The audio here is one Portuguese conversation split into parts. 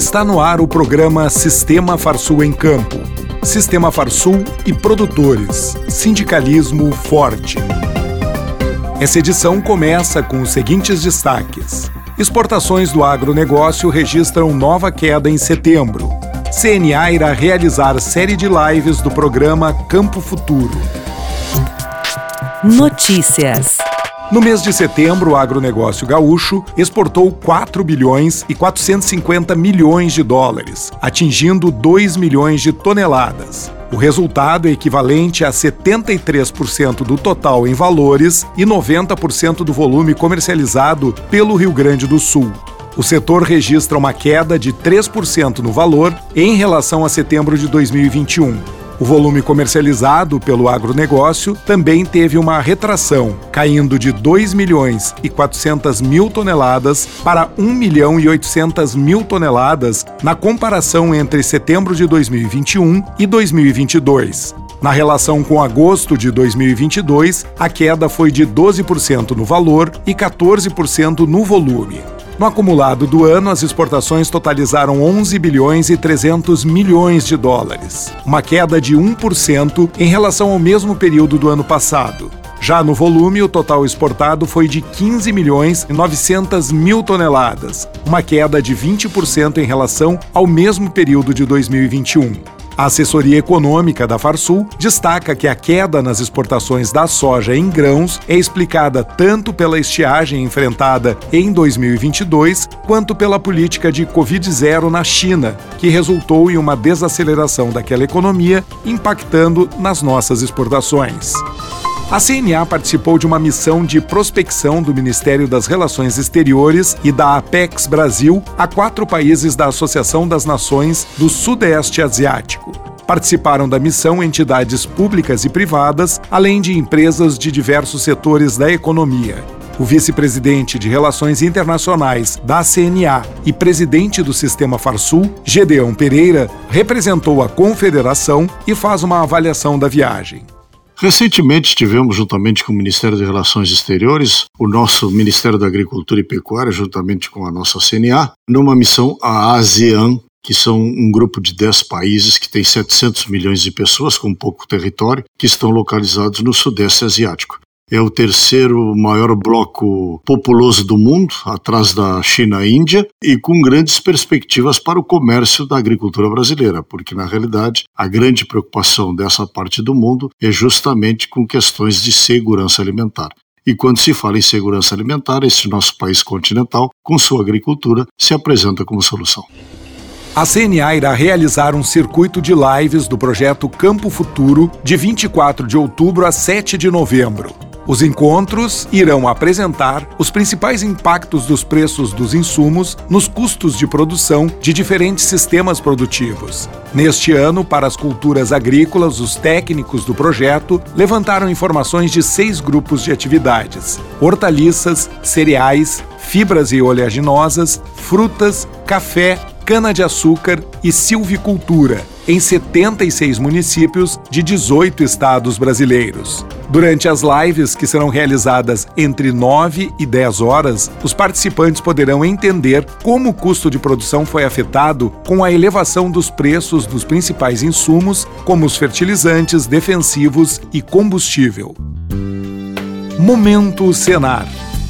Está no ar o programa Sistema Farsul em Campo. Sistema Farsul e produtores. Sindicalismo forte. Essa edição começa com os seguintes destaques. Exportações do agronegócio registram nova queda em setembro. CNA irá realizar série de lives do programa Campo Futuro. Notícias. No mês de setembro, o agronegócio gaúcho exportou 4 bilhões e 450 milhões de dólares, atingindo 2 milhões de toneladas. O resultado é equivalente a 73% do total em valores e 90% do volume comercializado pelo Rio Grande do Sul. O setor registra uma queda de 3% no valor em relação a setembro de 2021. O volume comercializado pelo agronegócio também teve uma retração, caindo de 2 milhões e 400 mil toneladas para 1 milhão e 800 mil toneladas na comparação entre setembro de 2021 e 2022. Na relação com agosto de 2022, a queda foi de 12% no valor e 14% no volume. No acumulado do ano, as exportações totalizaram 11 bilhões e 300 milhões de dólares, uma queda de 1% em relação ao mesmo período do ano passado. Já no volume, o total exportado foi de 15 milhões e 900 mil toneladas, uma queda de 20% em relação ao mesmo período de 2021. A assessoria econômica da Farsul destaca que a queda nas exportações da soja em grãos é explicada tanto pela estiagem enfrentada em 2022 quanto pela política de Covid-0 na China, que resultou em uma desaceleração daquela economia, impactando nas nossas exportações. A CNA participou de uma missão de prospecção do Ministério das Relações Exteriores e da Apex Brasil a quatro países da Associação das Nações do Sudeste Asiático. Participaram da missão entidades públicas e privadas, além de empresas de diversos setores da economia. O vice-presidente de Relações Internacionais da CNA e presidente do Sistema Farsul, Gedeão Pereira, representou a confederação e faz uma avaliação da viagem. Recentemente estivemos, juntamente com o Ministério das Relações Exteriores, o nosso Ministério da Agricultura e Pecuária, juntamente com a nossa CNA, numa missão à ASEAN, que são um grupo de 10 países que tem 700 milhões de pessoas com pouco território, que estão localizados no Sudeste Asiático é o terceiro maior bloco populoso do mundo, atrás da China e Índia, e com grandes perspectivas para o comércio da agricultura brasileira, porque na realidade a grande preocupação dessa parte do mundo é justamente com questões de segurança alimentar. E quando se fala em segurança alimentar, esse nosso país continental, com sua agricultura, se apresenta como solução. A CNA irá realizar um circuito de lives do projeto Campo Futuro de 24 de outubro a 7 de novembro. Os encontros irão apresentar os principais impactos dos preços dos insumos nos custos de produção de diferentes sistemas produtivos. Neste ano, para as culturas agrícolas, os técnicos do projeto levantaram informações de seis grupos de atividades: hortaliças, cereais, fibras e oleaginosas, frutas, café, cana-de-açúcar e silvicultura, em 76 municípios de 18 estados brasileiros. Durante as lives, que serão realizadas entre 9 e 10 horas, os participantes poderão entender como o custo de produção foi afetado com a elevação dos preços dos principais insumos, como os fertilizantes, defensivos e combustível. Momento Senar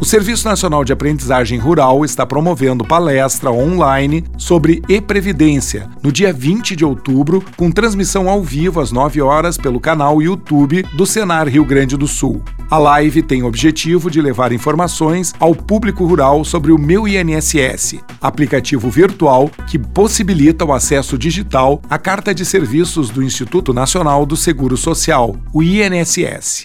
o Serviço Nacional de Aprendizagem Rural está promovendo palestra online sobre e-previdência no dia 20 de outubro, com transmissão ao vivo às 9 horas pelo canal YouTube do Senar Rio Grande do Sul. A live tem o objetivo de levar informações ao público rural sobre o Meu INSS, aplicativo virtual que possibilita o acesso digital à carta de serviços do Instituto Nacional do Seguro Social, o INSS.